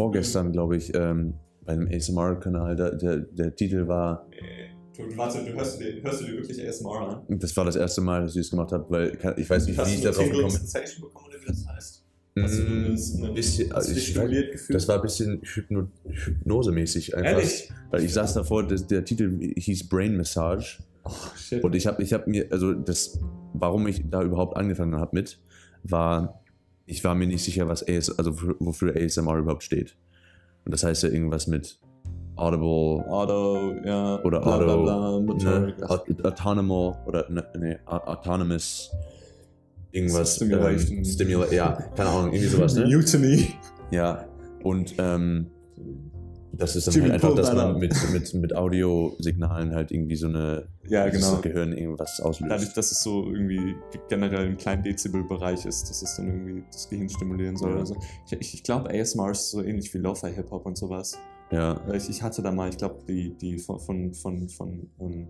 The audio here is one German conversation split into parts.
Habe vorgestern, glaube ich, ähm, bei einem ASMR-Kanal, der, der, der Titel war, Du, warte, du hörst, dir, hörst du dir wirklich ASMR an? das war das erste Mal, dass ich es gemacht habe, weil ich weiß nicht, Hast wie ich du da drauf Tingle gekommen bin. Sensation bekommen oder wie das heißt? Hast du Mm, das- ein bisschen, hast also du ich, das war ein bisschen Hypno, hypnosemäßig einfach. Ehrlich? Weil ich saß davor, das, der Titel hieß Brain Massage. Oh, shit. Und ich habe ich hab mir, also das, warum ich da überhaupt angefangen habe mit, war, ich war mir nicht sicher, was AS, also wofür- ASMR überhaupt steht. Und das heißt ja irgendwas mit Audible Auto, ja. oder bla, Auto, bla, bla, ne, Aut- Autonomo oder ne, nee, Au- Autonomous irgendwas. Stimulation. Ähm, Stimula ja, keine Ahnung, irgendwie sowas, ne? Mutiny. Ja, und ähm, das ist dann halt einfach, dass man mit, mit, mit Audiosignalen halt irgendwie so eine, Ja, genau. das Gehirn irgendwas auslöst. Dadurch, dass es so irgendwie generell im kleinen Dezibelbereich ist, dass es dann irgendwie das Gehirn stimulieren soll. Ja. Also ich, ich, glaube, ASMR ist so ähnlich wie Lo-Fi-Hip-Hop und sowas. ja, Ich, ich hatte da mal, ich glaube, die, die von, von, von, von, ähm,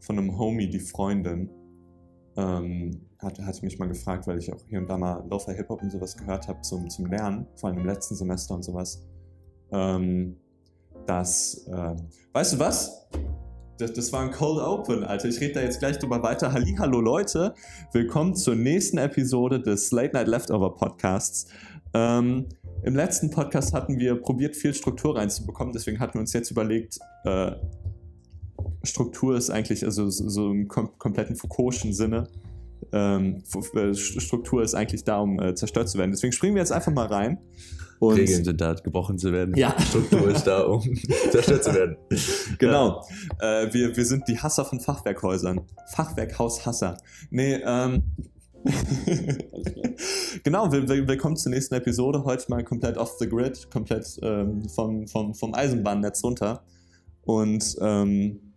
von einem Homie, die Freundin, ähm, hatte, hatte mich mal gefragt, weil ich auch hier und da mal Lo-Fi Hip-Hop und sowas gehört habe zum, zum Lernen, vor allem im letzten Semester und sowas. Ähm, dass, äh, weißt du was? Das, das war ein Cold Open, Alter. Ich rede da jetzt gleich drüber weiter. Hallo Leute, willkommen zur nächsten Episode des Late Night Leftover Podcasts. Ähm, Im letzten Podcast hatten wir probiert, viel Struktur reinzubekommen, deswegen hatten wir uns jetzt überlegt, äh, Struktur ist eigentlich, also so, im kom kompletten Foucault'schen Sinne, ähm, äh, Struktur ist eigentlich da, um äh, zerstört zu werden. Deswegen springen wir jetzt einfach mal rein. Und Regeln sind da, gebrochen zu werden. Ja. Struktur ist da, um zerstört zu werden. Genau. Äh, wir, wir sind die Hasser von Fachwerkhäusern. Fachwerkhaushasser. Nee, ähm. genau, will, will, willkommen zur nächsten Episode. Heute mal komplett off the grid, komplett ähm, vom, vom, vom Eisenbahnnetz runter. Und ähm,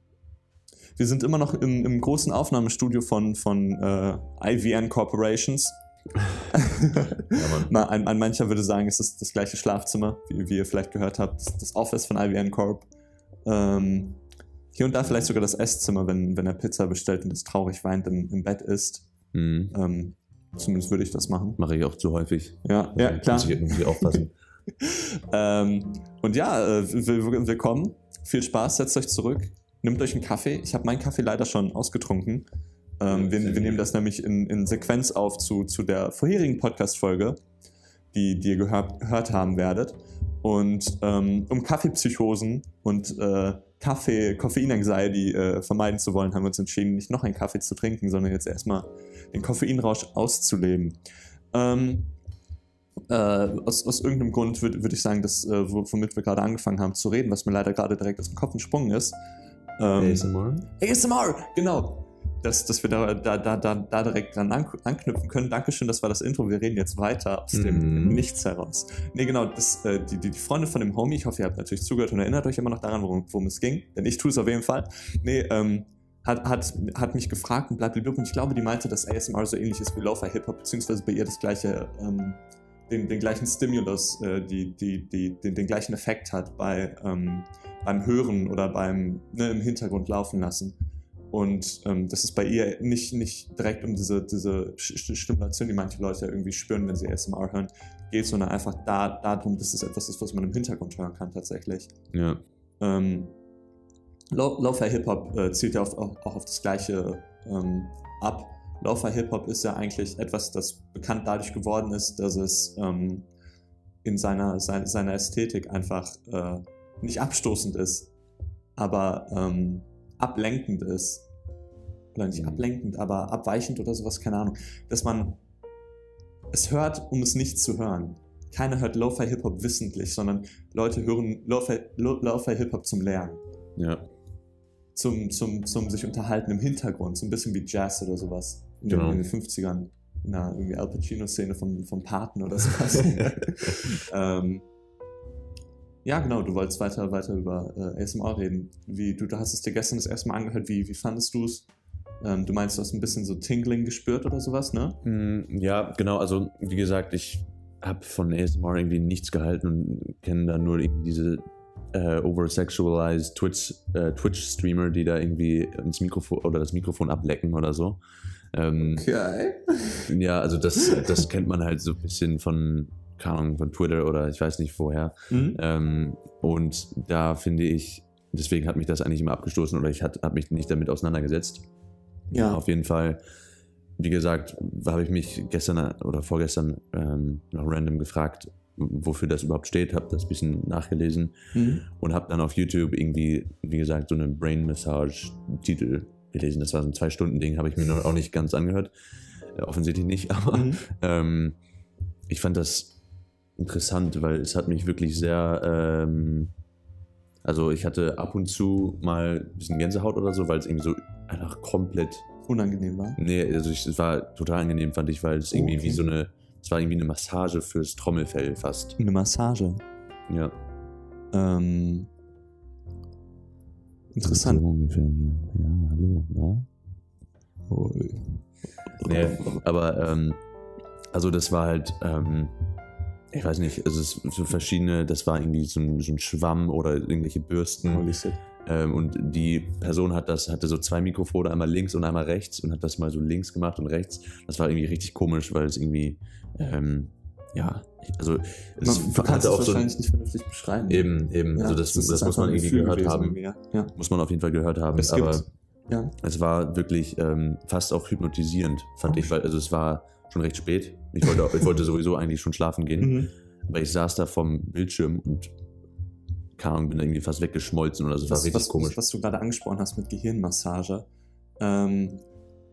wir sind immer noch im, im großen Aufnahmestudio von, von äh, IVN Corporations. Ja, ein, ein mancher würde sagen, es ist das gleiche Schlafzimmer, wie, wie ihr vielleicht gehört habt, das, Office von IBM Corp. Ähm, hier und da vielleicht sogar das Esszimmer, wenn, wenn er Pizza bestellt und das traurig weint im, im Bett ist. Mhm. Ähm, zumindest würde ich das machen. Mache ich auch zu häufig. Ja, ja Also, klar. Muss ich irgendwie aufpassen. Ähm, und ja, äh, will- will- willkommen. Viel Spaß, setzt euch zurück, nehmt euch einen Kaffee. Ich habe meinen Kaffee leider schon ausgetrunken. Ähm, wir, wir nehmen das nämlich in, in Sequenz auf zu, zu der vorherigen Podcast-Folge, die, die ihr gehört, gehört haben werdet. Und ähm, um Kaffeepsychosen und äh, Kaffee, Koffein-Anxiety äh, vermeiden zu wollen, haben wir uns entschieden, nicht noch einen Kaffee zu trinken, sondern jetzt erstmal den Koffeinrausch auszuleben. Ähm, äh, aus, aus irgendeinem Grund würde würd ich sagen, dass, äh, wo- womit wir gerade angefangen haben zu reden, was mir leider gerade direkt aus dem Kopf entsprungen ist. Ähm, ASMR? ASMR, genau. Dass, dass wir da, da, da, da, direkt dran an, anknüpfen können. Dankeschön, das war das Intro. Wir reden jetzt weiter aus dem Mhm. Nichts heraus. Nee, genau, das, äh, die, die, die Freunde von dem Homie, ich hoffe, ihr habt natürlich zugehört und erinnert euch immer noch daran, worum, worum es ging. Denn ich tue es auf jeden Fall. Nee, ähm, hat, hat, hat mich gefragt und blablabla. Und ich glaube, die meinte, dass ASMR so ähnlich ist wie Lo-Fi Hip-Hop, beziehungsweise bei ihr das gleiche, ähm, den, den gleichen Stimulus, äh, die, die, die, den, den gleichen Effekt hat bei, ähm, beim Hören oder beim ne, im Hintergrund laufen lassen. Und ähm, das ist bei ihr nicht, nicht direkt um diese, diese Stimulation, die manche Leute irgendwie spüren, wenn sie ASMR hören, geht, sondern einfach da, darum, dass es etwas ist, was man im Hintergrund hören kann tatsächlich. Ja. Ähm, Lo- Lo-Fi Hip-Hop äh, zielt ja auch, auch auf das Gleiche ähm, ab. Lo-Fi Hip-Hop ist ja eigentlich etwas, das bekannt dadurch geworden ist, dass es ähm, in seiner, sein, seiner Ästhetik einfach äh, nicht abstoßend ist, aber ähm, ablenkend ist. Oder nicht Mhm. ablenkend, aber abweichend oder sowas, keine Ahnung. Dass man es hört, um es nicht zu hören. Keiner hört Lo-Fi Hip-Hop wissentlich, sondern Leute hören Lo-Fi Lo- Lo-Fi Hip-Hop zum Lernen Ja. zum, zum, zum sich unterhalten im Hintergrund, so ein bisschen wie Jazz oder sowas. In, den, Genau. in den 50ern, in einer irgendwie Al Pacino-Szene vom, vom Paten oder sowas. ähm, ja, genau, du wolltest weiter, weiter über äh, ASMR reden. Wie, du, du hast es dir gestern das erste Mal angehört, wie, wie fandest du es? Ähm, du meinst, du hast ein bisschen so Tingling gespürt oder sowas, ne? Mm, Ja, genau. Also, wie gesagt, ich habe von ASMR irgendwie nichts gehalten und kenne da nur irgendwie diese äh, oversexualized Twitch, äh, Twitch-Streamer, die da irgendwie ins Mikrofon oder das Mikrofon ablecken oder so. Ähm, Okay. Ja, also das, das kennt man halt so ein bisschen von, keine Ahnung, von Twitter oder ich weiß nicht woher. Mhm. Ähm, und da finde ich, deswegen hat mich das eigentlich immer abgestoßen oder ich habe mich nicht damit auseinandergesetzt. Ja. Auf jeden Fall, wie gesagt, habe ich mich gestern oder vorgestern ähm, noch random gefragt, wofür das überhaupt steht, habe das ein bisschen nachgelesen Mhm. und habe dann auf YouTube irgendwie, wie gesagt, so einen Brain Massage Titel gelesen. Das war so ein Zwei-Stunden-Ding, habe ich mir noch auch nicht ganz angehört. Äh, offensichtlich nicht, aber Mhm. ähm, ich fand das interessant, weil es hat mich wirklich sehr, ähm, also ich hatte ab und zu mal ein bisschen Gänsehaut oder so, weil es irgendwie so einfach komplett, Unangenehm war. nee, also ich, es war total angenehm, fand ich, weil es Oh, irgendwie okay. wie so eine, es war irgendwie eine Massage fürs Trommelfell fast. Eine Massage. Ja. Ähm, interessant. So ungefähr hier. Ja, hallo, na? Nee, aber ähm, also das war halt, ähm, ich weiß nicht, also es ist so verschiedene, das war irgendwie so ein, so ein Schwamm oder irgendwelche Bürsten. Holy shit. Ähm, und die Person hat das, hatte so zwei Mikrofone, einmal links und einmal rechts und hat das mal so links gemacht und rechts. Das war irgendwie richtig komisch, weil es irgendwie, ähm, ja, also es Man, du kannst es auch so wahrscheinlich nicht vernünftig beschreiben. eben, eben, Ja, also das, das, ist muss man irgendwie Gefühl gehört haben. ja. Muss man auf jeden Fall gehört haben. Es aber gibt, ja. es war wirklich ähm, fast auch hypnotisierend, fand Oh. ich, weil also es war schon recht spät. Ich wollte, ich wollte sowieso eigentlich schon schlafen gehen, Mhm. aber ich saß da vom Bildschirm und keine Ahnung, bin irgendwie fast weggeschmolzen oder so. Das war was, richtig was, komisch. was du gerade angesprochen hast mit Gehirnmassage. Ähm,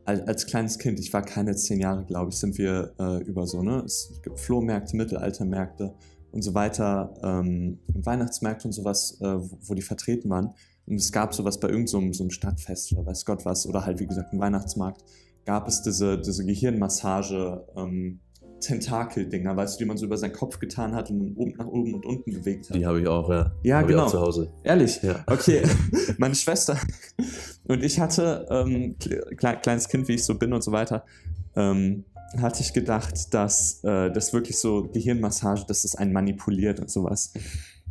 als, als kleines Kind, ich war keine zehn Jahre, glaube ich, sind wir äh, über so, ne? Es gibt Flohmärkte, Mittelaltermärkte und so weiter, ähm, Weihnachtsmärkte und sowas, äh, wo, wo die vertreten waren. Und es gab sowas bei irgendeinem so so einem Stadtfest oder weiß Gott was, oder halt wie gesagt ein Weihnachtsmarkt, gab es diese, diese Gehirnmassage, ähm, Tentakel-Dinger, weißt du, die man so über seinen Kopf getan hat und dann oben nach oben und unten bewegt hat. Die habe ich auch, ja. Ja, Hab genau. Zu Hause. Ehrlich? Ja. Okay, meine Schwester und ich hatte, ähm, kle kleines Kind, wie ich so bin und so weiter, ähm, hatte ich gedacht, dass äh, das wirklich so Gehirnmassage, dass das einen manipuliert und sowas.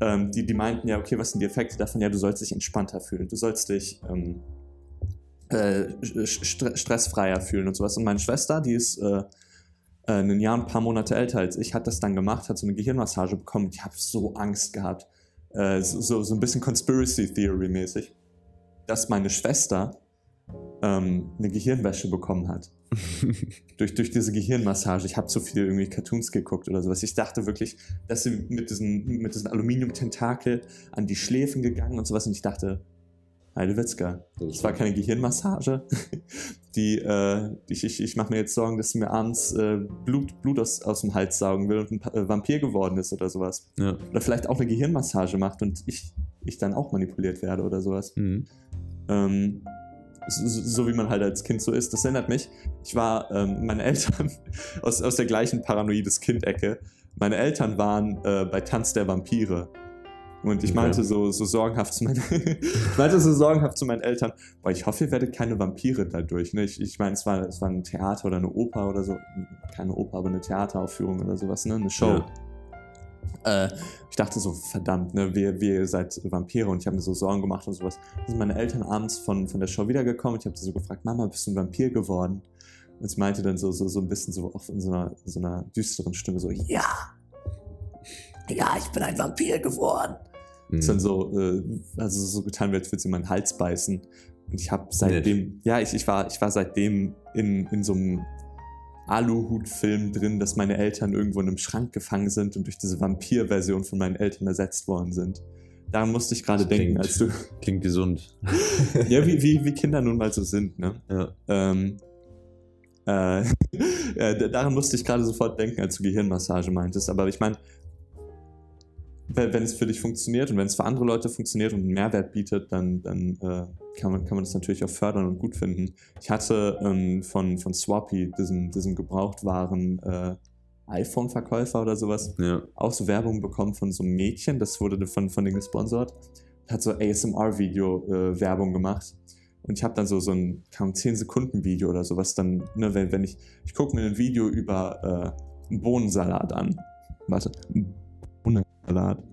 Ähm, die, die meinten ja, okay, was sind die Effekte davon? Ja, du sollst dich entspannter fühlen, du sollst dich ähm, äh, st stressfreier fühlen und sowas. Und meine Schwester, die ist äh, äh, ein Jahr ein paar Monate älter als ich, hat das dann gemacht, hat so eine Gehirnmassage bekommen. Ich habe so Angst gehabt äh, so, so, so ein bisschen Conspiracy Theory mäßig, dass meine Schwester ähm, eine Gehirnwäsche bekommen hat. durch, durch diese Gehirnmassage. Ich habe zu viel irgendwie Cartoons geguckt oder sowas. Ich dachte wirklich, dass sie mit diesen, mit diesen Aluminium-Tentakel an die Schläfen gegangen und sowas. Und ich dachte, Heidewitzka, das war keine Gehirnmassage. Die, äh, ich, ich, ich mache mir jetzt Sorgen, dass sie mir abends äh, Blut, Blut aus, aus dem Hals saugen will und ein äh, Vampir geworden ist oder sowas. ja. Oder vielleicht auch eine Gehirnmassage macht und ich, ich dann auch manipuliert werde oder sowas. Mhm. Ähm, so, so wie man halt als Kind so ist. Das erinnert mich, ich war, ähm, meine Eltern, aus, aus der gleichen paranoides Kind-Ecke, meine Eltern waren äh, bei Tanz der Vampire. Und ich Okay. meinte so, so sorgenhaft zu meinen, ich meinte so sorgenhaft zu meinen Eltern, boah, ich hoffe, ihr werdet keine Vampire dadurch. Ne? Ich, ich meine, es war, es war ein Theater oder eine Oper oder so, keine Oper, aber eine Theateraufführung oder sowas, ne? Eine Show. Äh, ich dachte so, verdammt, ne, wir, wir seid Vampire und ich habe mir so Sorgen gemacht und sowas. Dann sind meine Eltern abends von, von der Show wiedergekommen und ich habe sie so gefragt, Mama, bist du ein Vampir geworden? Und sie meinte dann so, so, so ein bisschen so auch in so einer, so einer düsteren Stimme so, ja, ja, ich bin ein Vampir geworden. Mhm. Ist dann so, äh, also so getan, als würde sie meinen Hals beißen. Und ich habe seitdem, ja, ich, ich, war, ich war seitdem in, in so einem Aluhut-Film drin, dass meine Eltern irgendwo in einem Schrank gefangen sind und durch diese Vampir-Version von meinen Eltern ersetzt worden sind. Daran musste ich gerade denken, als du. Klingt gesund. ja, wie, wie, wie Kinder nun mal so sind, ne? Ja. Ähm, äh, äh, daran musste ich gerade sofort denken, als du Gehirnmassage meintest. Aber ich meine, wenn, es für dich funktioniert und wenn es für andere Leute funktioniert und einen Mehrwert bietet, dann, dann äh, kann, man, kann man das natürlich auch fördern und gut finden. Ich hatte ähm, von, von Swappy, diesem, diesem Gebrauchtwaren äh, iPhone-Verkäufer oder sowas, ja. auch so Werbung bekommen von so einem Mädchen, das wurde von, von denen gesponsert, hat so ASMR-Video-Werbung gemacht. Und ich habe dann so, so ein kaum 10 Sekunden Video oder sowas dann, ne, wenn, wenn ich, ich gucke mir ein Video über äh, einen Bohnensalat an. Warte, Bohnensalat.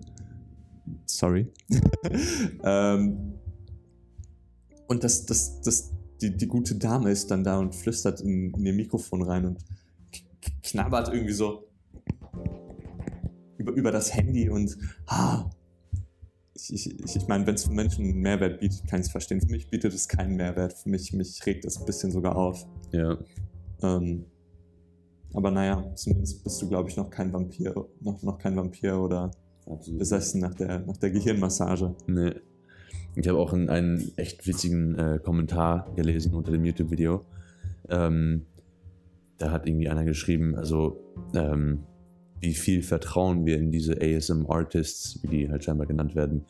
Sorry. ähm, und das, das, das, die, die gute Dame ist dann da und flüstert in, in ihr Mikrofon rein und knabbert irgendwie so über, über das Handy und ah, ich, ich, ich meine, wenn es für Menschen einen Mehrwert bietet, kann ich es verstehen. Für mich bietet es keinen Mehrwert. Für mich, mich regt es ein bisschen sogar auf. Ja. Ähm, aber naja, zumindest bist du, glaube ich, noch kein Vampir, noch, noch kein Vampir oder Absolut. besessen nach der, nach der Gehirnmassage. Nee. Ich habe auch einen, einen echt witzigen äh, Kommentar gelesen unter dem YouTube-Video. Ähm, da hat irgendwie einer geschrieben, also ähm, wie viel Vertrauen wir in diese ASM-Artists, wie die halt scheinbar genannt werden,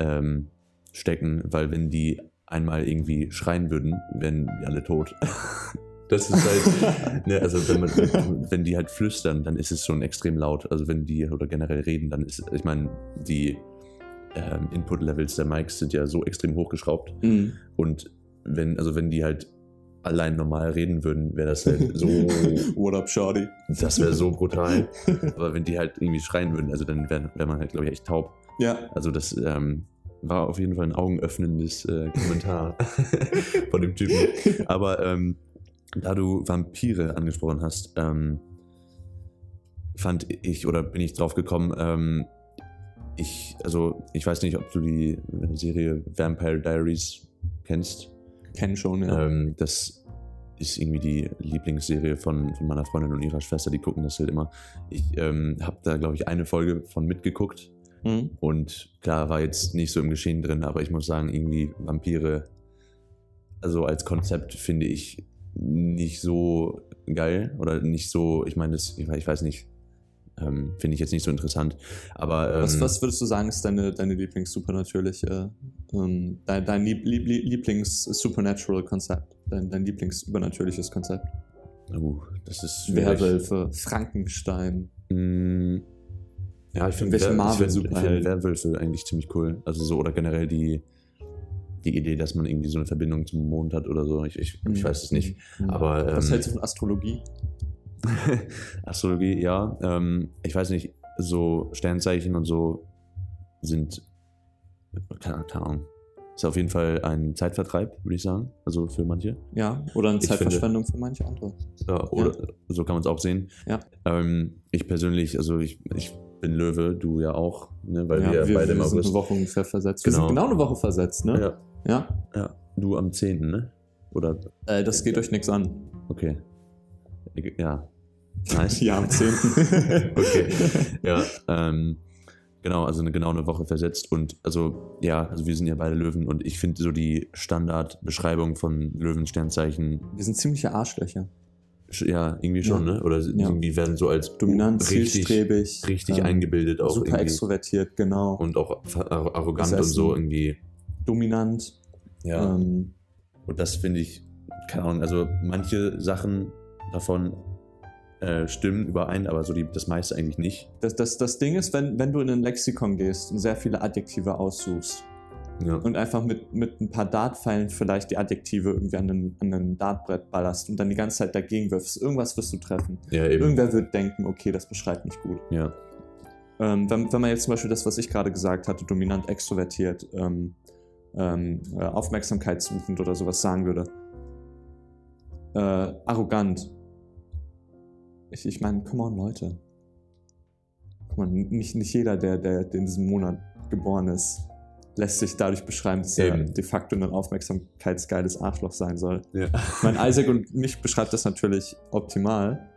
ähm, stecken, weil wenn die einmal irgendwie schreien würden, wären wir alle tot. Das ist halt, ne, also wenn, man, wenn die halt flüstern, dann ist es schon extrem laut. Also wenn die oder generell reden, dann ist, ich meine, die ähm, Input-Levels der Mics sind ja so extrem hochgeschraubt. Mhm. Und wenn, also wenn die halt allein normal reden würden, wäre das halt so, What up, Shorty? das wäre so brutal. Aber wenn die halt irgendwie schreien würden, also dann wäre wär man halt, glaube ich, echt taub. Ja, Also das ähm, war auf jeden Fall ein augenöffnendes äh, Kommentar von dem Typen. Aber ähm, da du Vampire angesprochen hast, ähm, fand ich oder bin ich drauf gekommen, ähm, ich, also ich weiß nicht, ob du die äh, Serie Vampire Diaries kennst. kenn schon, ja. Ähm, das ist irgendwie die Lieblingsserie von, von meiner Freundin und ihrer Schwester, die gucken das halt immer. Ich ähm, habe da, glaube ich, eine Folge von mitgeguckt Mhm. und klar, war jetzt nicht so im Geschehen drin, aber ich muss sagen, irgendwie Vampire, also als Konzept finde ich nicht so geil oder nicht so, ich meine, das, ich, ich weiß nicht, ähm, finde ich jetzt nicht so interessant, aber ähm, Was, was würdest du sagen, ist deine, deine Lieblings-supernatürliche, ähm, dein, dein Lieb, Lieb, Lieblings-supernatural-Konzept? Dein, dein Lieblings-übernatürliches Konzept? uh, das ist schwierig. Werwölfe, Frankenstein. Mm, Ja, ich finde Wer- ich find- ich Marvel-Superhelden? find Werwölfe eigentlich ziemlich cool. Also so, oder generell die, die Idee, dass man irgendwie so eine Verbindung zum Mond hat oder so. Ich, ich, ich weiß es nicht. Mhm. Aber, Was ähm, hältst du von Astrologie? Astrologie, ja. Ähm, ich weiß nicht, so Sternzeichen und so sind, keine, Ahnung, ist auf jeden Fall ein Zeitvertreib, würde ich sagen. Also für manche. Ja, oder eine Ich Zeitverschwendung für manche andere. Ja, oder so kann man es auch sehen. Ja. Ähm, ich persönlich, also ich, ich bin Löwe, du ja auch, ne, weil ja, wir, wir, beide im wir sind August. eine Woche ungefähr versetzt. Wir Genau. sind genau eine Woche versetzt, ne? Ja, Ja. ja. Du am 10., ne? Oder, Äh, das geht euch nichts an. okay. Ja. Nice. Ja, am 10. Okay. Ja, ähm, genau, also eine, genau eine Woche versetzt. Und also, ja, also wir sind ja beide Löwen und ich finde so die Standardbeschreibung von Löwensternzeichen, Wir sind ziemliche Arschlöcher. sch- ja, irgendwie schon, Ja. ne? Oder Ja. irgendwie werden so als Dominant, richtig, zielstrebig. richtig ähm, eingebildet auch Super irgendwie. extrovertiert, genau. Und auch ver- ar- arrogant und so irgendwie. Dominant. Ja. Ähm, Und das finde ich, keine Ahnung, also manche Sachen davon äh, stimmen überein, aber so die, das meiste eigentlich nicht. das, das, das Ding ist, wenn, wenn du in ein Lexikon gehst und sehr viele Adjektive aussuchst Ja. und einfach mit, mit ein paar Dartpfeilen vielleicht die Adjektive irgendwie an ein, an ein Dartbrett ballerst und dann die ganze Zeit dagegen wirfst, irgendwas wirst du treffen. ja, eben. Irgendwer wird denken, okay, das beschreibt mich gut. Ja. Ähm, wenn, wenn man jetzt zum Beispiel das, was ich gerade gesagt hatte, dominant extrovertiert, ähm, ähm, äh, aufmerksamkeitssuchend oder sowas sagen würde, äh, arrogant. Ich, ich meine, come on, Leute. Come on, nicht, nicht jeder, der, der, der in diesem Monat geboren ist, lässt sich dadurch beschreiben, dass er Eben. de facto ein aufmerksamkeitsgeiles Arschloch sein soll. Ja. Ich meine, Isaac und mich beschreibt das natürlich optimal,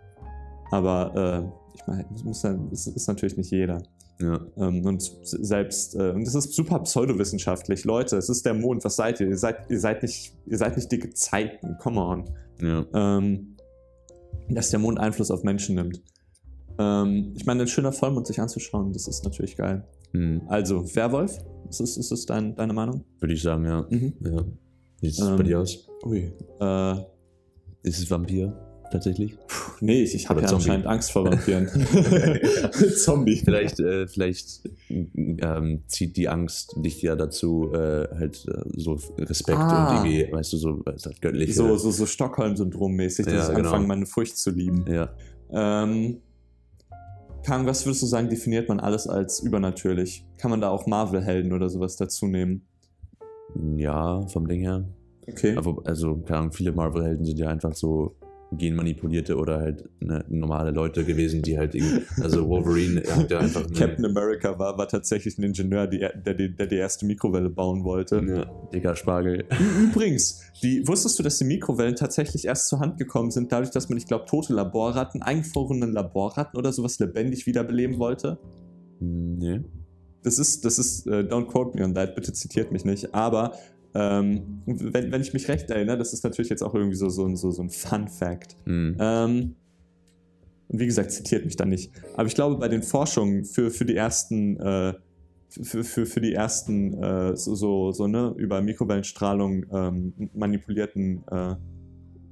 aber äh, ich meine, muss ist natürlich nicht jeder. Ja. Ähm, und selbst, äh, und es ist super pseudowissenschaftlich. Leute, es ist der Mond, was seid ihr? Ihr seid, ihr seid nicht, ihr seid nicht die Gezeiten, come on. Ja. Ähm, dass der Mond Einfluss auf Menschen nimmt. Ähm, ich meine, ein schöner Vollmond sich anzuschauen, das ist natürlich geil. Hm. Also, Werwolf, ist es, ist es dein, deine Meinung? Würde ich sagen, ja. Mhm. ja. Wie sieht es Ähm, bei dir aus? Ui. Äh, Ist es Vampir tatsächlich? nee, ich, ich habe ja Zombie. anscheinend Angst vor Vampiren. Zombie. Vielleicht, äh, vielleicht ähm, zieht die Angst dich ja dazu, äh, halt äh, so Respekt Ah. und irgendwie, weißt du, so das göttliche. So, so, so Stockholm-Syndrom-mäßig, dass Ja, ich genau. anfange, meine Furcht zu lieben. Ja. Ähm, Kang, was würdest du sagen, definiert man alles als übernatürlich? Kann man da auch Marvel-Helden oder sowas dazu nehmen? ja, vom Ding her. Okay. Aber, also, keine Ahnung, viele Marvel-Helden sind ja einfach so genmanipulierte oder halt ne, normale Leute gewesen, die halt irgendwie, also Wolverine hat ja einfach Captain America war, war tatsächlich ein Ingenieur, die, der, die, der die erste Mikrowelle bauen wollte. ja, dicker Spargel. Übrigens, die, wusstest du, dass die Mikrowellen tatsächlich erst zur Hand gekommen sind, dadurch, dass man, ich glaube, tote Laborratten, eingefrorene Laborratten oder sowas lebendig wiederbeleben wollte? Nee. Das ist, das ist, äh, don't quote me on that, bitte zitiert mich nicht, aber ähm, wenn, wenn ich mich recht erinnere, das ist natürlich jetzt auch irgendwie so, so, ein- so, so ein Fun-Fact. Hm. Ähm, und wie gesagt, zitiert mich da nicht. Aber ich glaube, bei den Forschungen für, für die ersten, äh, für, für, für die ersten äh, so, so, so ne, über Mikrowellenstrahlung ähm, manipulierten äh,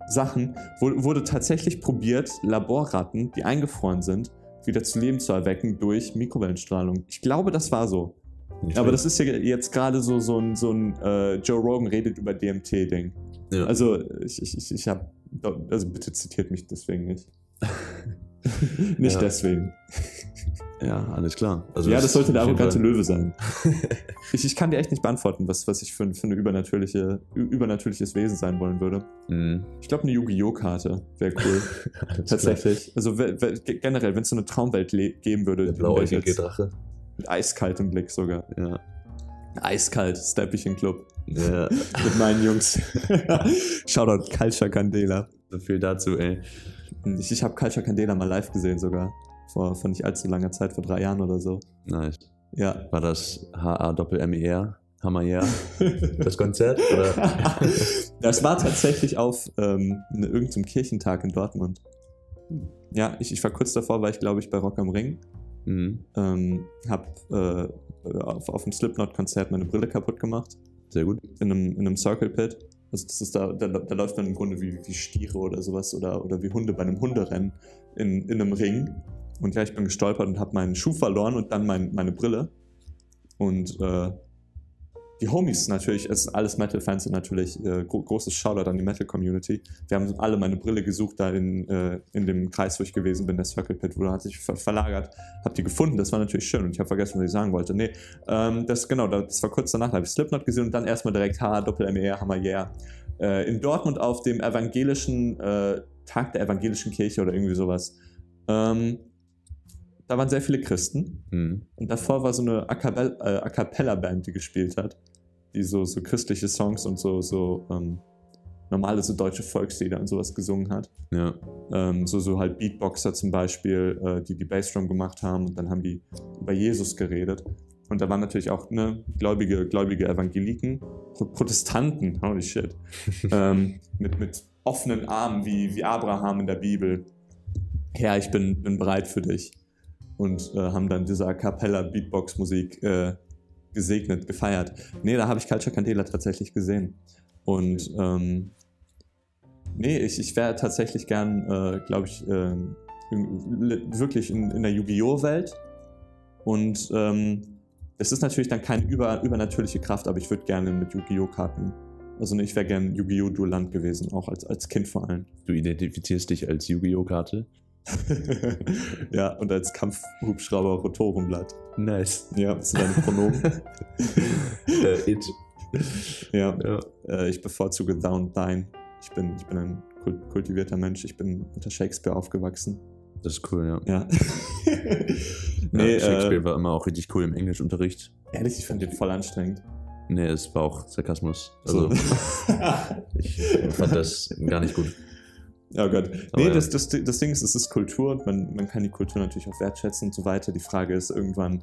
Sachen, wu- wurde tatsächlich probiert, Laborratten, die eingefroren sind, wieder zu Leben zu erwecken durch Mikrowellenstrahlung. Ich glaube, das war so. Nicht Aber das ist ja jetzt gerade so, so ein, so ein äh, Joe Rogan redet über DMT-Ding. ja. Also, ich, ich, ich, habe. Also, bitte zitiert mich deswegen nicht. nicht Ja. deswegen. ja, alles klar. Also ja, das sollte der arrogante Löwe sein. ich, ich kann dir echt nicht beantworten, was, was ich für, für eine übernatürliche, übernatürliches Wesen sein wollen würde. Mhm. Ich glaube, eine Yu-Gi-Oh!-Karte wäre cool. Alles klar. Tatsächlich. Also, generell, wenn es so eine Traumwelt geben würde. Der jetzt- Drache. Mit eiskaltem Blick sogar. Ja. Eiskalt, stepp ich in den Club. ja. Mit meinen Jungs. Shoutout Culture Candela. So viel dazu, ey. Ich, ich habe Culture Candela mal live gesehen sogar. Vor, vor nicht allzu langer Zeit, vor drei Jahren oder so. Nice. Ja. War das H-A-Doppel-M-E-R? Hammer-Jahr? Das Konzert? Oder? das war tatsächlich auf ähm, ne, irgendeinem Kirchentag in Dortmund. Ja, ich, ich war kurz davor, war ich glaube ich bei Rock am Ring. Mhm. Ähm, hab äh, auf, auf dem Slipknot-Konzert meine Brille kaputt gemacht. Sehr gut. In einem, in einem Circle Pit. Also das ist da, da, da läuft man im Grunde wie, wie Stiere oder sowas oder, oder wie Hunde bei einem Hunderennen in, in einem Ring. Und ja, ich bin gestolpert und habe meinen Schuh verloren und dann mein, meine Brille. Und äh, die Homies natürlich, es sind alles Metal-Fans sind natürlich äh, gro großes Shoutout an die Metal-Community. Wir haben alle meine Brille gesucht da in, äh, in dem Kreis, wo ich gewesen bin, der Circle Pit, wo hat sich ver verlagert. Hab die gefunden, das war natürlich schön und ich habe vergessen, was ich sagen wollte. Nee, ähm, das genau, das war kurz danach, da habe ich Slipknot gesehen und dann erstmal direkt H, Doppel-M-E-R, Hammer, yeah. Äh, in Dortmund auf dem evangelischen äh, Tag der evangelischen Kirche oder irgendwie sowas. Ähm, da waren sehr viele Christen Mhm. und davor war so eine A cappella- äh, Cappella-Band, die gespielt hat, die so, so christliche Songs und so, so ähm, normale so deutsche Volkslieder und sowas gesungen hat. Ja. Ähm, so, so halt Beatboxer zum Beispiel, äh, die die Bassdrum gemacht haben und dann haben die über Jesus geredet. Und da waren natürlich auch ne, gläubige, gläubige Evangeliken, Pro Protestanten, holy shit, ähm, mit, mit offenen Armen wie, wie Abraham in der Bibel. Herr, ich bin, bin bereit für dich. Und äh, haben dann diese A Cappella Beatbox-Musik äh, gesegnet, gefeiert. Nee, da habe ich Culture Candela tatsächlich gesehen. Und ähm, nee, ich, ich wäre tatsächlich gern, äh, glaube ich, in, wirklich in, in der Yu-Gi-Oh! Welt. Und ähm, es ist natürlich dann keine über, übernatürliche Kraft, aber ich würde gerne mit Yu-Gi-Oh! Karten. Also ich wäre gern Yu-Gi-Oh! Duelland gewesen, auch als, als Kind vor allem. Du identifizierst dich als Yu-Gi-Oh! Karte? ja, und als Kampfhubschrauber Rotorenblatt. Nice. Ja, das sind deine Pronomen. äh, it. ja, Ja. äh, ich bevorzuge Thou und Thine. Ich bin, ich bin ein kult kultivierter Mensch. Ich bin unter Shakespeare aufgewachsen. Das ist cool, ja. Ja. nee, nee, Shakespeare äh, war immer auch richtig cool im Englischunterricht. ehrlich, ich fand den voll anstrengend. Nee, es war auch Sarkasmus. So. Also, ich fand das gar nicht gut. Oh Gott. Nee, ja. das, das, das Ding ist, es ist Kultur und man, man kann die Kultur natürlich auch wertschätzen und so weiter. Die Frage ist irgendwann,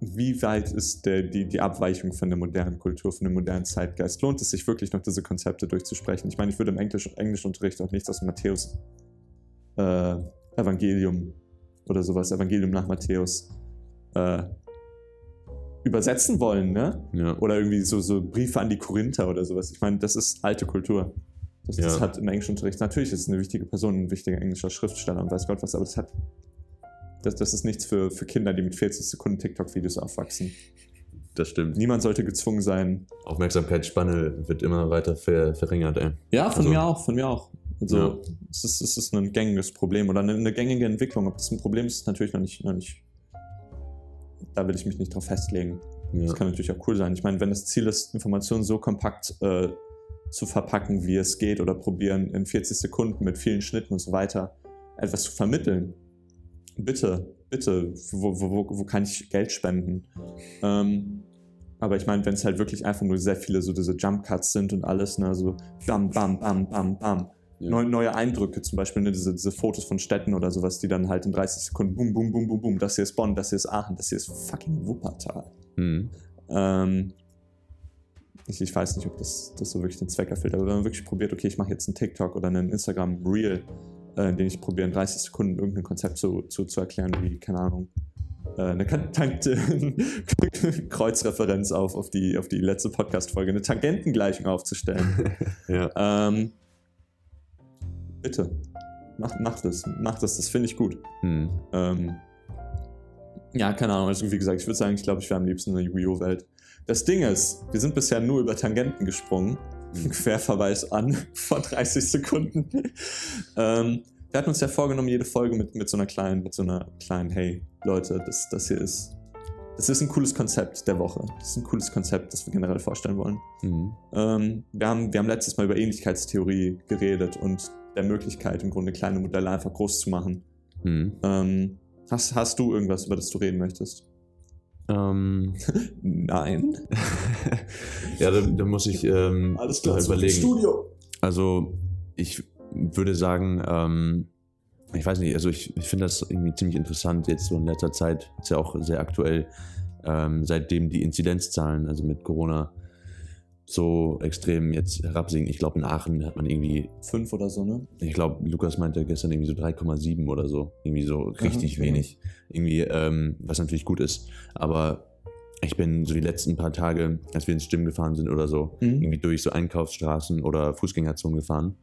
wie weit ist der, die, die Abweichung von der modernen Kultur, von dem modernen Zeitgeist? Lohnt es sich wirklich noch, diese Konzepte durchzusprechen? Ich meine, ich würde im Englisch, Englischunterricht auch nichts aus dem Matthäus äh, Evangelium oder sowas, Evangelium nach Matthäus, äh, übersetzen wollen, ne? Ja. Oder irgendwie so, so Briefe an die Korinther oder sowas. Ich meine, das ist alte Kultur. Das, das Ja. hat im Englischunterricht, natürlich ist es eine wichtige Person, ein wichtiger englischer Schriftsteller und weiß Gott was, aber das hat. Das, das ist nichts für, für Kinder, die mit 40 Sekunden TikTok-Videos aufwachsen. Das stimmt. Niemand sollte gezwungen sein. Aufmerksamkeitsspanne wird immer weiter ver verringert, ey. Ja, von Also- mir auch, von mir auch. Also, Ja. es, ist, es ist ein gängiges Problem oder eine, eine gängige Entwicklung. Ob das ein Problem ist, ist natürlich noch nicht, noch nicht. Da will ich mich nicht drauf festlegen. Ja. Das kann natürlich auch cool sein. Ich meine, wenn das Ziel ist, Informationen so kompakt äh, zu verpacken, wie es geht, oder probieren in 40 Sekunden mit vielen Schnitten und so weiter etwas zu vermitteln. Bitte, bitte, wo, wo, wo kann ich Geld spenden? Ähm, aber ich meine, wenn es halt wirklich einfach nur sehr viele so diese Jump Cuts sind und alles, ne, so bam, bam, bam, bam, bam. Ja. Neue, neue Eindrücke, zum Beispiel ne, diese, diese Fotos von Städten oder sowas, die dann halt in 30 Sekunden bum, bum, bum, bum, bum, das hier ist Bonn, das hier ist Aachen, das hier ist fucking Wuppertal. Mhm. Ähm, ich, ich weiß nicht, ob das, das so wirklich den Zweck erfüllt, aber wenn man wirklich probiert, okay, ich mache jetzt einen TikTok oder einen Instagram Reel, äh, in dem ich probiere, in 30 Sekunden irgendein Konzept zu, zu, zu erklären, wie, keine Ahnung, äh, eine Tangente, Kreuzreferenz auf, auf, die, auf die letzte Podcast-Folge, eine Tangentengleichung aufzustellen. Ja. ähm, bitte, macht mach das, macht das, das finde ich gut. Mhm. Ähm, ja, keine Ahnung, also wie gesagt, ich würde sagen, ich glaube, ich wäre am liebsten in der Yu-Gi-Oh! Welt. Das Ding ist, wir sind bisher nur über Tangenten gesprungen. Mhm. Querverweis an vor 30 Sekunden. ähm, wir hatten uns ja vorgenommen, jede Folge mit, mit so einer kleinen, mit so einer kleinen, hey, Leute, das, das hier ist. Das ist ein cooles Konzept der Woche. Das ist ein cooles Konzept, das wir generell vorstellen wollen. Mhm. Ähm, wir, haben, wir haben letztes Mal über Ähnlichkeitstheorie geredet und der Möglichkeit, im Grunde kleine Modelle einfach groß zu machen. Mhm. Ähm, hast, hast du irgendwas, über das du reden möchtest? Ähm, Nein. ja, da, da muss ich ähm, Alles klar, überlegen. Studio. Also, ich würde sagen, ähm, ich weiß nicht, also ich, ich finde das irgendwie ziemlich interessant jetzt so in letzter Zeit, ist ja auch sehr aktuell, ähm, seitdem die Inzidenzzahlen, also mit Corona, so extrem jetzt herabsinken. Ich glaube, in Aachen hat man irgendwie, Fünf oder so, ne? ich glaube, Lukas meinte gestern irgendwie so 3,7 oder so. Irgendwie so richtig okay. wenig. Irgendwie, ähm, was natürlich gut ist. Aber ich bin so die letzten paar Tage, als wir ins Gym gefahren sind oder so, Mhm. irgendwie durch so Einkaufsstraßen oder Fußgängerzonen gefahren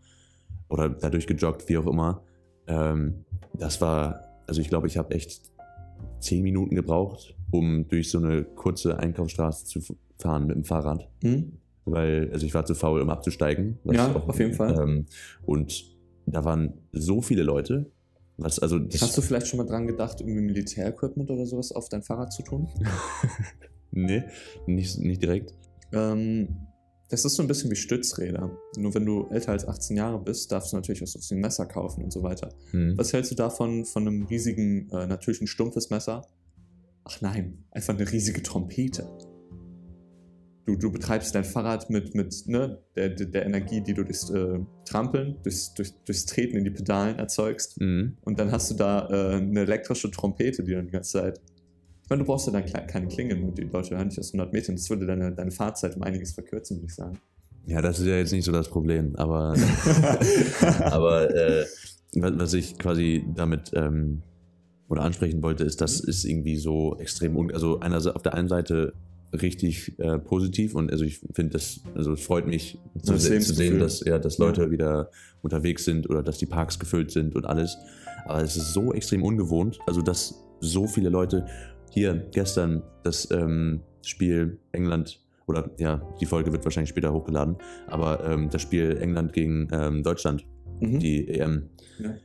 oder dadurch gejoggt, wie auch immer. Ähm, das war, also ich glaube, ich habe echt zehn Minuten gebraucht, um durch so eine kurze Einkaufsstraße zu fahren mit dem Fahrrad, Mhm. Weil also ich war zu faul, um abzusteigen. Ja, auf jeden Fall. Ähm, und da waren so viele Leute, was also Hast du vielleicht schon mal dran gedacht, irgendwie Militärequipment oder sowas auf dein Fahrrad zu tun? nee, nicht, nicht direkt. Ähm, das ist so ein bisschen wie Stützräder. Nur wenn du älter als 18 Jahre bist, darfst du natürlich was auf ein Messer kaufen und so weiter. Hm. Was hältst du davon, von einem riesigen, äh, natürlich ein stumpfes Messer? Ach nein, einfach eine riesige Trompete. Du, du betreibst dein Fahrrad mit, mit ne, der, der Energie, die du durchs äh, Trampeln, durchs, durch, durchs Treten in die Pedalen erzeugst. Mhm. Und dann hast du da äh, eine elektrische Trompete, die dann die ganze Zeit. Ich meine, du brauchst ja dann keine Klingen und die Leute hören dich aus 100 Metern. Das würde deine, deine Fahrzeit um einiges verkürzen, würde ich sagen. Ja, das ist ja jetzt nicht so das Problem, aber Aber äh, was ich quasi damit ähm, oder ansprechen wollte, ist, das ist irgendwie so extrem, also einerseits auf der einen Seite richtig äh, positiv und also ich finde das, also es freut mich zu, se zu sehen, dass, ja, dass Leute wieder unterwegs sind oder dass die Parks gefüllt sind und alles. Aber es ist so extrem ungewohnt, also dass so viele Leute hier gestern das ähm, Spiel England oder ja, die Folge wird wahrscheinlich später hochgeladen, aber ähm, das Spiel England gegen ähm, Deutschland Mhm. die EM, Ja.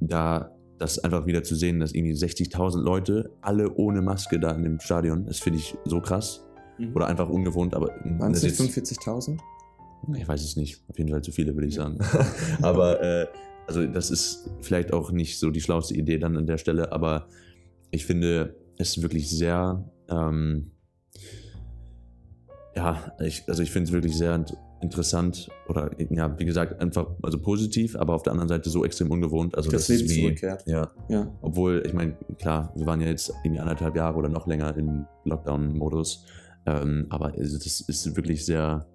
da das einfach wieder zu sehen, dass irgendwie 60.000 Leute, alle ohne Maske da in dem Stadion, das finde ich so krass. Mhm. Oder einfach ungewohnt, aber Waren es nicht jetzt- 45.000? ich weiß es nicht. Auf jeden Fall zu viele, würde ich sagen. aber äh, also das ist vielleicht auch nicht so die schlauste Idee dann an der Stelle, aber ich finde es wirklich sehr, ähm, ja, ich, also ich finde es wirklich sehr int- interessant oder ja, wie gesagt, einfach also positiv, aber auf der anderen Seite so extrem ungewohnt. Also das das, Leben ist wie, zurückkehrt. ja, Ja. obwohl, ich meine, klar, wir waren ja jetzt irgendwie anderthalb Jahre oder noch länger im Lockdown-Modus. Ähm, aber es- das ist wirklich sehr,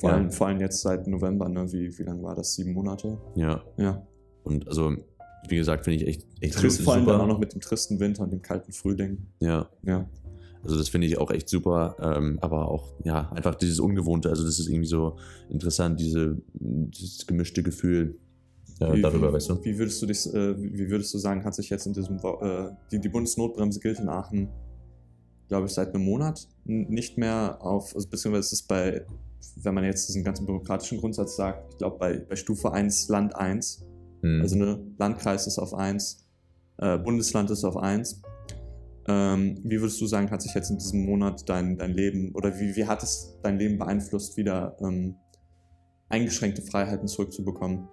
Vor, Ja. allem, vor allem jetzt seit November, ne? Wie, wie lange war das? Sieben Monate? ja. Ja. Und also, wie gesagt, finde ich echt, echt Trist, vor allem super. dann auch noch mit dem tristen Winter und dem kalten Frühling. Ja, Ja. also das finde ich auch echt super. Ähm, aber auch, ja, einfach dieses Ungewohnte. Also, das ist irgendwie so interessant, diese, dieses gemischte Gefühl äh, Wie- darüber, wie, weißt du? Wie würdest du dich, äh, wie würdest du sagen, hat sich jetzt in diesem, äh, die, die Bundesnotbremse gilt in Aachen, glaube ich, seit einem Monat nicht mehr auf, also beziehungsweise ist es bei, wenn man jetzt diesen ganzen bürokratischen Grundsatz sagt, ich glaube bei, bei Stufe 1 Land 1, Hm. also ne, Landkreis ist auf 1, äh, Bundesland ist auf 1. Ähm, wie würdest du sagen, hat sich jetzt in diesem Monat dein, dein Leben oder wie, wie hat es dein Leben beeinflusst, wieder ähm, eingeschränkte Freiheiten zurückzubekommen?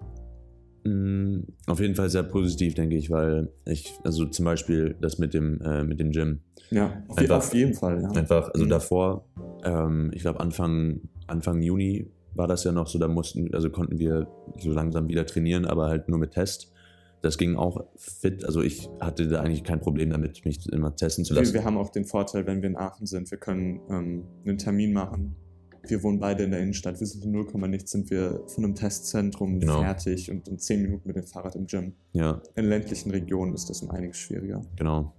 Mm, Auf jeden Fall sehr positiv, denke ich, weil ich, also zum Beispiel das mit dem, äh, mit dem Gym. Ja, auf, Einfach- auf jeden Fall. Ja. Einfach, also Mhm. davor, ähm, ich glaube Anfang, Anfang Juni war das ja noch so, da mussten, also konnten wir so langsam wieder trainieren, aber halt nur mit Test. Das ging auch fit, also ich hatte da eigentlich kein Problem damit, mich immer testen zu Wir, lassen. wir haben auch den Vorteil, wenn wir in Aachen sind, wir können ähm, einen Termin machen. Wir wohnen beide in der Innenstadt. Wir sind in 0, nichts, sind wir von einem Testzentrum Genau. fertig und in 10 Minuten mit dem Fahrrad im Gym. Ja, In ländlichen Regionen ist das um einiges schwieriger. genau.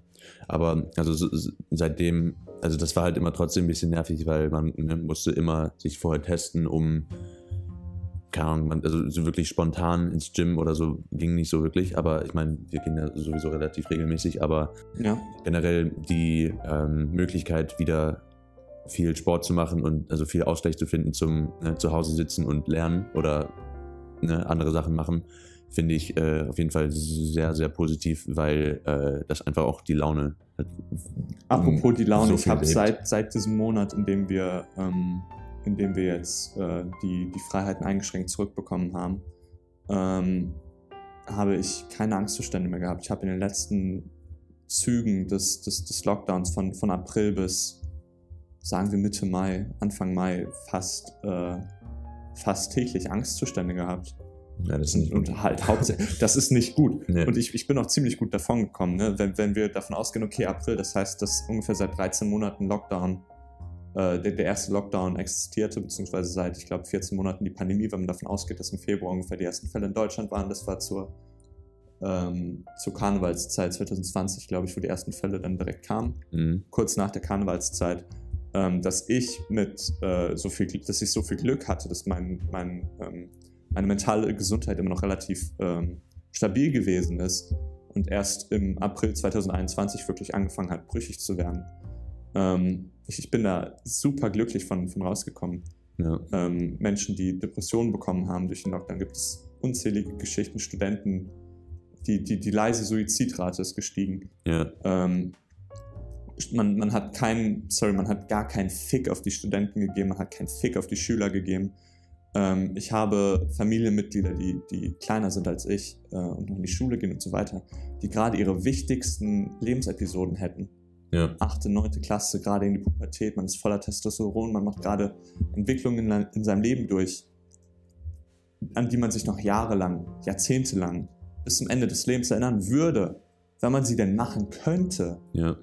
Aber also so- so- seitdem, also das war halt immer trotzdem ein bisschen nervig, weil man ne, musste immer sich vorher testen, um, keine Ahnung, man, also so wirklich spontan ins Gym oder so ging nicht so wirklich. Aber ich meine, wir gehen ja sowieso relativ regelmäßig, aber Ja, generell die ähm, Möglichkeit, wieder viel Sport zu machen und also viel Ausgleich zu finden zum ne, zu Hause sitzen und lernen oder ne, andere Sachen machen, finde ich äh, auf jeden Fall sehr, sehr positiv, weil äh, das einfach auch die Laune hat. Apropos die Laune, so ich habe seit, seit diesem Monat, in dem wir, ähm, in dem wir jetzt äh, die, die Freiheiten eingeschränkt zurückbekommen haben, ähm, habe ich keine Angstzustände mehr gehabt. Ich habe in den letzten Zügen des, des, des Lockdowns von, von April bis, sagen wir Mitte Mai, Anfang Mai, fast, äh, fast täglich Angstzustände gehabt. Ja, das ist nicht gut. und halt hauptsächlich, das ist nicht gut. Nee. Und ich, ich bin auch ziemlich gut davon gekommen, ne? wenn, wenn wir davon ausgehen, okay, April, das heißt, dass ungefähr seit 13 Monaten Lockdown, äh, der, der erste Lockdown existierte, beziehungsweise seit, ich glaube, 14 Monaten die Pandemie, wenn man davon ausgeht, dass im Februar ungefähr die ersten Fälle in Deutschland waren. Das war zur, ähm, zur Karnevalszeit 2020, glaube ich, wo die ersten Fälle dann direkt kamen Mhm. kurz nach der Karnevalszeit, ähm, dass ich mit äh, so viel, Glück- dass ich so viel Glück hatte, dass mein, mein, ähm, meine mentale Gesundheit immer noch relativ ähm, stabil gewesen ist und erst im April 2021 wirklich angefangen hat, brüchig zu werden. Ähm, ich, ich bin da super glücklich von, von rausgekommen. Ja. Ähm, Menschen, die Depressionen bekommen haben durch den Lockdown, gibt es unzählige Geschichten, Studenten, die, die, die leise Suizidrate ist gestiegen. Ja. Ähm, man, man hat keinen, sorry, man hat gar keinen Fick auf die Studenten gegeben, man hat keinen Fick auf die Schüler gegeben. Ähm, ich habe Familienmitglieder, die, die kleiner sind als ich äh, und noch in die Schule gehen und so weiter, die gerade ihre wichtigsten Lebensepisoden hätten. Ja. Achte, neunte Klasse, gerade in die Pubertät, man ist voller Testosteron, man macht gerade Entwicklungen in, in seinem Leben durch, an die man sich noch jahrelang, jahrzehntelang bis zum Ende des Lebens erinnern würde, wenn man sie denn machen könnte Ja.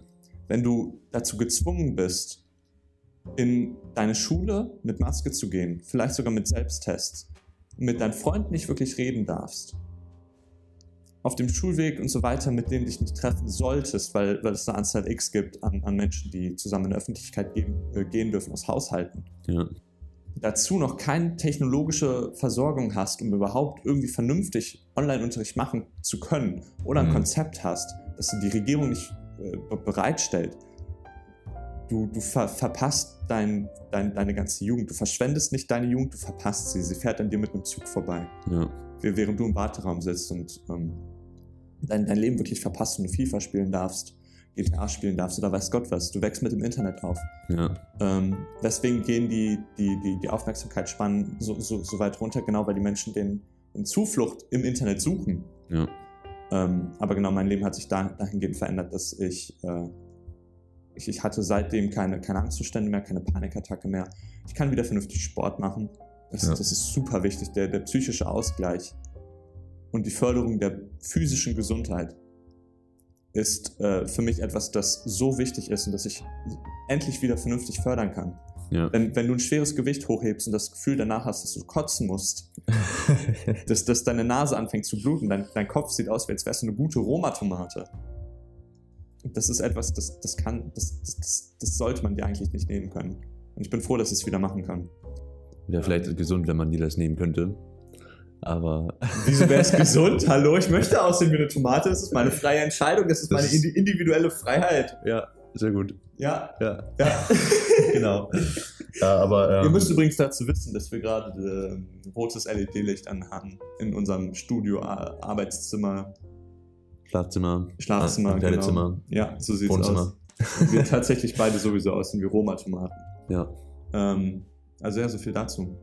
Wenn du dazu gezwungen bist, in deine Schule mit Maske zu gehen, vielleicht sogar mit Selbsttests, mit deinen Freunden nicht wirklich reden darfst, auf dem Schulweg und so weiter, mit denen dich nicht treffen solltest, weil, weil es eine Anzahl X gibt an, an Menschen, die zusammen in der Öffentlichkeit gehen, äh, gehen dürfen aus Haushalten, Ja. dazu noch keine technologische Versorgung hast, um überhaupt irgendwie vernünftig Online-Unterricht machen zu können oder ein Mhm. Konzept hast, das die Regierung nicht bereitstellt, du, du ver verpasst dein, dein, deine ganze Jugend. Du verschwendest nicht deine Jugend, du verpasst sie. Sie fährt an dir mit einem Zug vorbei, Ja. Wäh- während du im Warteraum sitzt und ähm, dein, dein Leben wirklich verpasst und du FIFA spielen darfst, GTA spielen darfst oder weiß Gott was. Du wächst mit dem Internet auf. Ja. Ähm, weswegen gehen die, die, die, die Aufmerksamkeitsspannen so, so, so weit runter? Genau, weil die Menschen den, den Zuflucht im Internet suchen. Ja. Ähm, aber genau, mein Leben hat sich da, dahingehend verändert, dass ich, äh, ich, ich hatte seitdem keine, keine Angstzustände mehr, keine Panikattacke mehr. Ich kann wieder vernünftig Sport machen. Das, Ja. das ist super wichtig, der, der psychische Ausgleich und die Förderung der physischen Gesundheit ist äh, für mich etwas, das so wichtig ist und das ich endlich wieder vernünftig fördern kann. Ja. Wenn, wenn du ein schweres Gewicht hochhebst und das Gefühl danach hast, dass du kotzen musst, dass, dass deine Nase anfängt zu bluten, dein, dein Kopf sieht aus, als wärst du eine gute Roma-Tomate. Das ist etwas, das, das kann, das, das, das, sollte man dir eigentlich nicht nehmen können. Und ich bin froh, dass ich es wieder machen kann. Wäre vielleicht gesund, wenn man die das nehmen könnte. Aber Wieso wäre es gesund? Hallo, ich möchte aussehen wie eine Tomate. Das ist meine freie Entscheidung. Das ist meine individuelle Freiheit. ja, sehr gut. Ja, Ja, ja. genau. Ja, aber Ihr ähm, müsst übrigens dazu wissen, dass wir gerade ähm, rotes LED-Licht anhaben in unserem Studio, Ar- Arbeitszimmer, Schlafzimmer, Schlafzimmer. Ah, Kleidezimmer, Ja, so sieht's Wohnzimmer. aus. Wir tatsächlich beide sowieso aussehen wie Roma-Tomaten. Ja, Ähm, also ja, so viel dazu.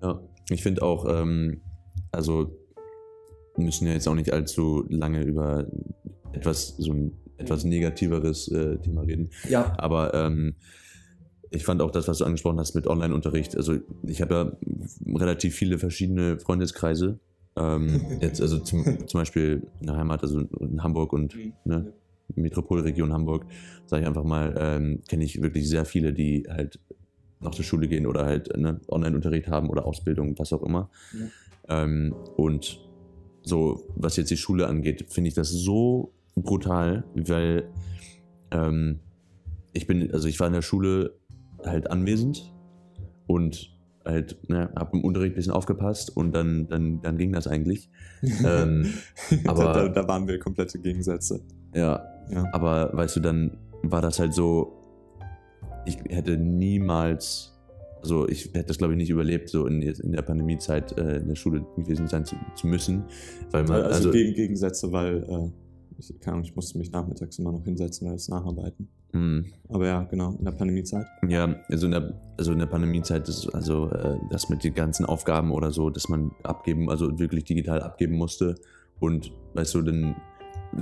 ja. ich finde auch, ähm, also wir müssen ja jetzt auch nicht allzu lange über etwas, so ein etwas negativeres äh, Thema reden. Ja. Aber ähm, ich fand auch das, was du angesprochen hast mit Online-Unterricht. Also ich habe ja relativ viele verschiedene Freundeskreise. Ähm, jetzt also zum, zum Beispiel in der Heimat, also in Hamburg und ne, Metropolregion Hamburg, sage ich einfach mal, ähm, kenne ich wirklich sehr viele, die halt nach der Schule gehen oder halt ne, Online-Unterricht haben oder Ausbildung, was auch immer. Ähm, und so, was jetzt die Schule angeht, finde ich das so brutal, weil ähm, ich bin, also ich war in der Schule halt anwesend und halt, ne, hab im Unterricht ein bisschen aufgepasst und dann, dann, dann ging das eigentlich. ähm, aber da, da, waren wir komplette Gegensätze. Ja, Ja. aber weißt du, dann war das halt so, ich hätte niemals, also ich hätte das glaube ich nicht überlebt, so in, in der Pandemiezeit äh, in der Schule gewesen sein zu, zu müssen, weil man, Also, also, gegen Gegensätze, weil äh, ich, keine Ahnung, ich musste mich nachmittags immer noch hinsetzen, weil es nacharbeiten. mh, Aber ja, genau, in der Pandemiezeit. Ja, also in der, also in der Pandemiezeit ist also äh, das mit den ganzen Aufgaben oder so, dass man abgeben, also wirklich digital abgeben musste. Und weißt du, dann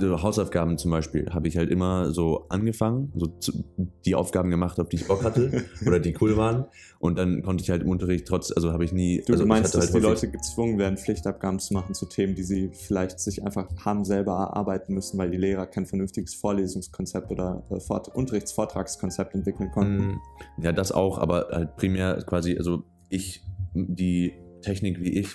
Hausaufgaben zum Beispiel habe ich halt immer so angefangen, so zu, die Aufgaben gemacht, auf die ich Bock hatte oder die cool waren. Und dann konnte ich halt im Unterricht trotz, also habe ich nie. Du also ich meinst, dass die häufig- Leute gezwungen werden, Pflichtabgaben zu machen zu Themen, die sie vielleicht sich einfach haben selber erarbeiten müssen, weil die Lehrer kein vernünftiges Vorlesungskonzept oder äh, Fort Unterrichtsvortragskonzept entwickeln konnten. Mm, Ja, das auch, aber halt primär quasi, also ich, die Technik, wie ich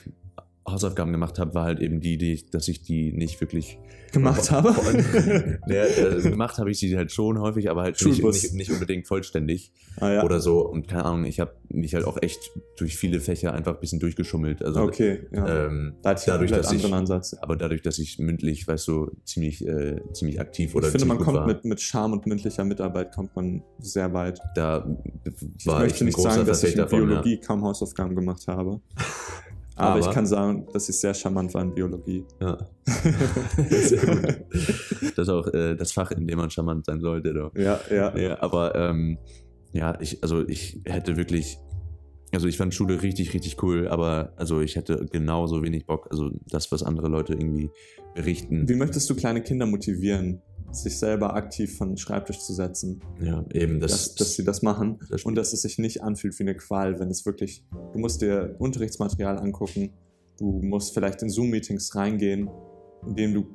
Hausaufgaben gemacht habe, war halt eben die, die dass ich die nicht wirklich Gemacht habe. ja, äh, gemacht habe ich sie halt schon häufig, aber halt nicht, nicht, nicht unbedingt vollständig ah, ja. oder so. Und keine Ahnung, ich habe mich halt auch echt durch viele Fächer einfach ein bisschen durchgeschummelt. Also, okay, ja. ähm, da hatte ich dadurch, einen dass ich- Ansatz. aber dadurch, dass ich mündlich, weißt du, ziemlich, äh, ziemlich aktiv oder ich finde, man kommt war, mit, mit Charme und mündlicher Mitarbeit kommt man sehr weit. da Ich war ich möchte ein nicht sagen, dass ich in Verfechter von. Biologie kaum Hausaufgaben gemacht habe. Aber, Aber- ich kann sagen, dass ich sehr charmant war in Biologie. Ja. Sehr gut. Das ist auch äh, das Fach, in dem man charmant sein sollte. Doch. ja, ja. Ja, aber ähm, ja, ich, also ich hätte wirklich, also ich fand Schule richtig, richtig cool, aber also ich hätte genauso wenig Bock, also das, was andere Leute irgendwie berichten. Wie möchtest du kleine Kinder motivieren, sich selber aktiv von den Schreibtisch zu setzen, Ja, eben, das, dass, dass sie das machen das und dass es sich nicht anfühlt wie eine Qual, wenn es wirklich, du musst dir Unterrichtsmaterial angucken, du musst vielleicht in Zoom-Meetings reingehen, in denen du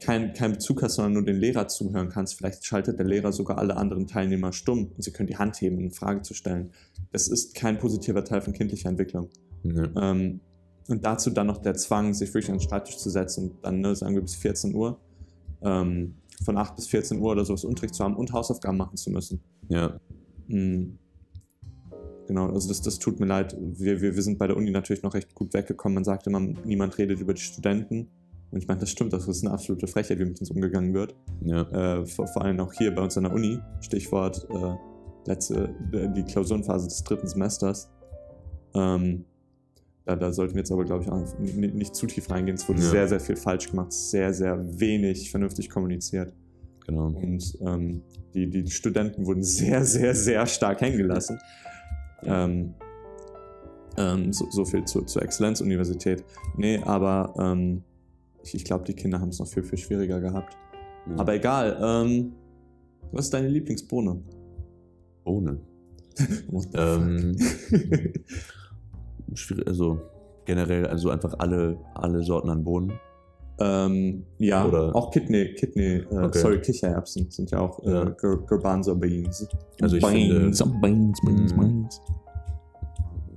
keinen keinen Bezug hast, sondern nur den Lehrer zuhören kannst. Vielleicht schaltet der Lehrer sogar alle anderen Teilnehmer stumm und sie können die Hand heben, um eine Frage zu stellen. Das ist kein positiver Teil von kindlicher Entwicklung. ja, Ähm, und dazu dann noch der Zwang, sich wirklich an den Schreibtisch zu setzen und dann, ne, sagen wir, bis 14 Uhr, ähm, von 8 bis 14 Uhr oder sowas Unterricht zu haben und Hausaufgaben machen zu müssen. ja, Mhm. Genau, also das, das tut mir leid. Wir, wir, wir sind bei der Uni natürlich noch recht gut weggekommen. Man sagt immer, niemand redet über die Studenten. Und ich meine, das stimmt, das ist eine absolute Frechheit, wie mit uns umgegangen wird. ja, Äh, vor, vor allem auch hier bei uns an der Uni. Stichwort äh, letzte, äh, die Klausurenphase des dritten Semesters. Ähm, da, da sollten wir jetzt aber, glaube ich, auch n- nicht zu tief reingehen. Es wurde Ja. sehr, sehr viel falsch gemacht, sehr, sehr wenig vernünftig kommuniziert. genau. Und ähm, die, die Studenten wurden sehr, sehr, sehr stark hängen gelassen. Ähm, ähm, so, so viel zu, zur Exzellenzuniversität. Nee, aber ähm, ich, ich glaube, die Kinder haben es noch viel, viel schwieriger gehabt. Ja. Aber egal, ähm, was ist deine Lieblingsbohne? ohne. What the Ähm, fuck? also generell, also einfach alle, alle Sorten an Bohnen. ähm, ja, Oder- auch Kidney, Kidney, äh, Okay. sorry, Kichererbsen sind ja auch Ja. äh, Gar- Garbanzo Beans. Also ich Beans, finde- Beans, Beans. Beans.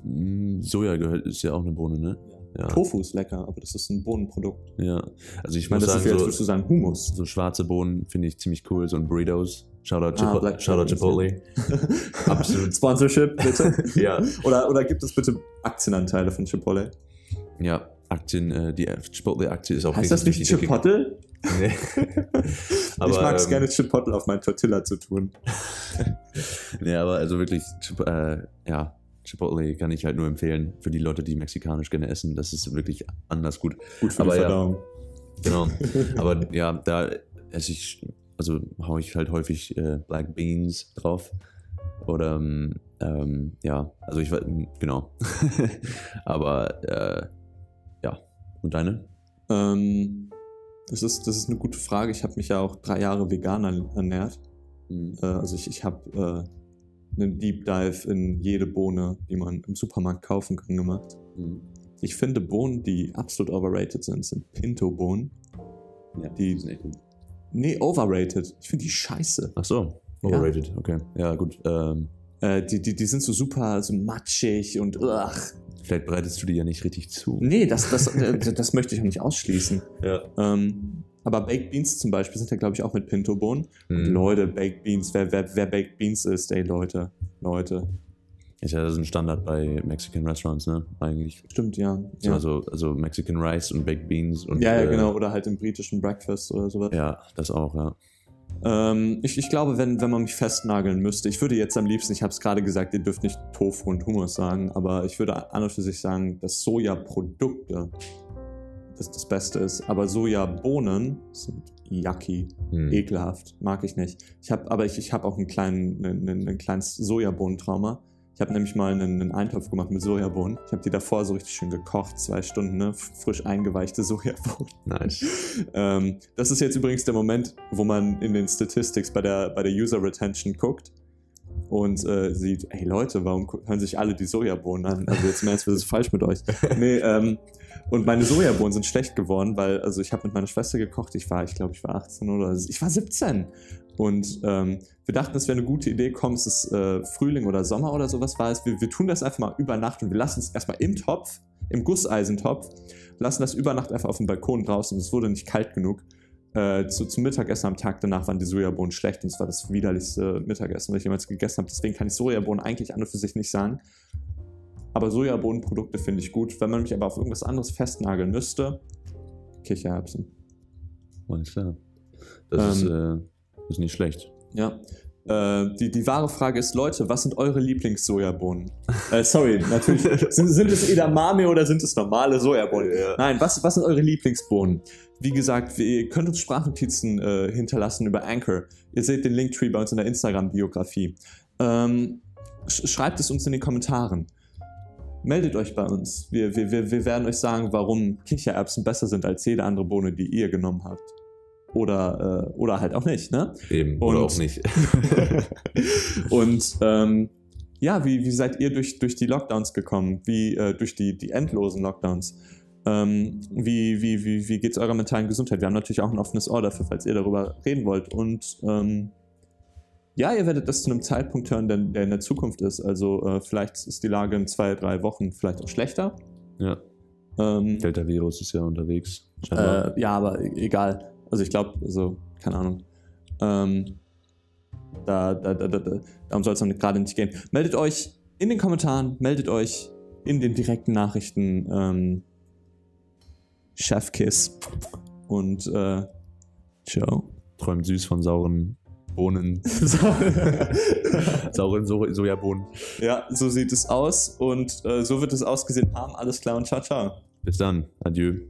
Mm, Soja gehört, ist ja auch eine Bohne, ne? Ja. Tofu ist lecker, aber das ist ein Bohnenprodukt. Ja. Also ich Ich meine, das ist sagen, wie, als so, würdest du sagen Hummus. so schwarze Bohnen finde ich ziemlich cool, so ein Burritos. Shoutout, Ah, Chipo Black Shoutout Chipotle. Chipotle. Absolut. Sponsorship, bitte. Ja. oder, oder gibt es bitte Aktienanteile von Chipotle? Ja, Aktien, äh, die Chipotle-Aktie ist auch Heißt das nicht. Chipotle? Nee. ich aber, mag es ähm, gerne, Chipotle auf mein Tortilla zu tun. Nee, aber also wirklich, Chip, äh, ja, Chipotle kann ich halt nur empfehlen für die Leute, die mexikanisch gerne essen. Das ist wirklich anders gut. Gut für Aber die ja. Verdauung. Genau. Aber ja, da esse ich, also haue ich halt häufig äh, Black Beans drauf. Oder ähm, Ähm, ja, also ich war, genau. Aber äh, ja, und deine? Ähm, das, ist, das ist eine gute Frage. Ich habe mich ja auch drei Jahre vegan ernährt. Mhm. Äh, also ich, ich habe äh, einen Deep Dive in jede Bohne, die man im Supermarkt kaufen kann, gemacht. Mhm. Ich finde Bohnen, die absolut overrated sind, sind Pinto-Bohnen. Ja, Die- sind echt gut. Nee, overrated. Ich finde die scheiße. Ach so, Ja. overrated, okay. Ja, gut. Ähm, Äh, die, die, die sind so super so matschig und ach. vielleicht bereitest du die ja nicht richtig zu. Nee, das, das, äh, das möchte ich auch nicht ausschließen. Ja. Ähm, aber Baked Beans zum Beispiel sind ja, glaube ich, auch mit Pinto-Bohnen. Und Mhm. Leute, Baked Beans, wer, wer, wer Baked Beans ist, ey Leute, Leute. Ist ja das ist ein Standard bei Mexican Restaurants, ne? Eigentlich. Stimmt, ja. Ja, Also, also Mexican Rice und Baked Beans und. ja, ja, äh, genau. Oder halt im britischen Breakfast oder sowas. Ja, das auch, ja. Ähm, ich, ich glaube, wenn, wenn man mich festnageln müsste, ich würde jetzt am liebsten, ich habe es gerade gesagt, ihr dürft nicht Tofu und Hummus sagen, aber ich würde an und für sich sagen, dass Sojaprodukte das das Beste ist. Aber Sojabohnen sind yucky, Hm. ekelhaft, mag ich nicht. Ich habe, aber ich, ich habe auch einen kleinen, einen, einen, ein kleines Sojabohnentrauma. Ich habe nämlich mal einen, einen Eintopf gemacht mit Sojabohnen. Ich habe die davor so richtig schön gekocht, zwei Stunden, ne? frisch eingeweichte Sojabohnen. Nice. Ähm, das ist jetzt übrigens der Moment, wo man in den Statistics bei der, bei der User Retention guckt und äh, sieht, ey Leute, warum hören sich alle die Sojabohnen an? Also jetzt mehr als was ist falsch mit euch. Nee, ähm, und meine Sojabohnen sind schlecht geworden, weil, also ich habe mit meiner Schwester gekocht, ich war, ich glaube, ich war 18 oder ich war 17. Und ähm, wir dachten, es wäre eine gute Idee, komm, es ist äh, Frühling oder Sommer oder sowas war es. Wir, wir tun das einfach mal über Nacht und wir lassen es erstmal im Topf, im Gusseisentopf, lassen das über Nacht einfach auf dem Balkon draußen. Es wurde nicht kalt genug. Äh, zu, zum Mittagessen am Tag danach waren die Sojabohnen schlecht und es war das widerlichste Mittagessen, was ich jemals gegessen habe. Deswegen kann ich Sojabohnen eigentlich an und für sich nicht sagen. Aber Sojabohnenprodukte finde ich gut. Wenn man mich aber auf irgendwas anderes festnageln müsste, Kichererbsen. Alles klar. Das ist, Ähm, äh, ist nicht schlecht. Ja. Äh, die, die wahre Frage ist, Leute, was sind eure Lieblings-Sojabohnen? äh, sorry, natürlich. sind, sind es Edamame oder sind es normale Sojabohnen? Ja. Nein, was, was sind eure Lieblingsbohnen? Wie gesagt, ihr könnt uns Sprachnotizen äh, hinterlassen über Anchor. Ihr seht den Linktree bei uns in der Instagram-Biografie. Ähm, sch schreibt es uns in den Kommentaren. Meldet euch bei uns. Wir, wir, wir, wir werden euch sagen, warum Kichererbsen besser sind als jede andere Bohne, die ihr genommen habt. Oder, äh, oder halt auch nicht, ne? Eben, Und- oder auch nicht. Und ähm, ja, wie, wie seid ihr durch, durch die Lockdowns gekommen? Wie äh, durch die, die endlosen Lockdowns? Ähm, wie wie, wie, wie geht es eurer mentalen Gesundheit? Wir haben natürlich auch ein offenes Ohr dafür, falls ihr darüber reden wollt. Und ähm, ja, ihr werdet das zu einem Zeitpunkt hören, der, der in der Zukunft ist. Also äh, vielleicht ist die Lage in zwei, drei Wochen vielleicht auch schlechter. ja. Ähm, Delta-Virus ist ja unterwegs. äh, ja, aber e- egal. Also ich glaube, also, keine Ahnung. Ähm, da, da, da, da, da, darum soll es gerade nicht gehen. Meldet euch in den Kommentaren, meldet euch in den direkten Nachrichten. Ähm, Chefkiss. Und äh, ciao. Träumt süß von sauren Bohnen, sauren so Sojabohnen. ja, so sieht es aus und äh, so wird es ausgesehen haben. Alles klar und ciao, ciao. Bis dann. Adieu.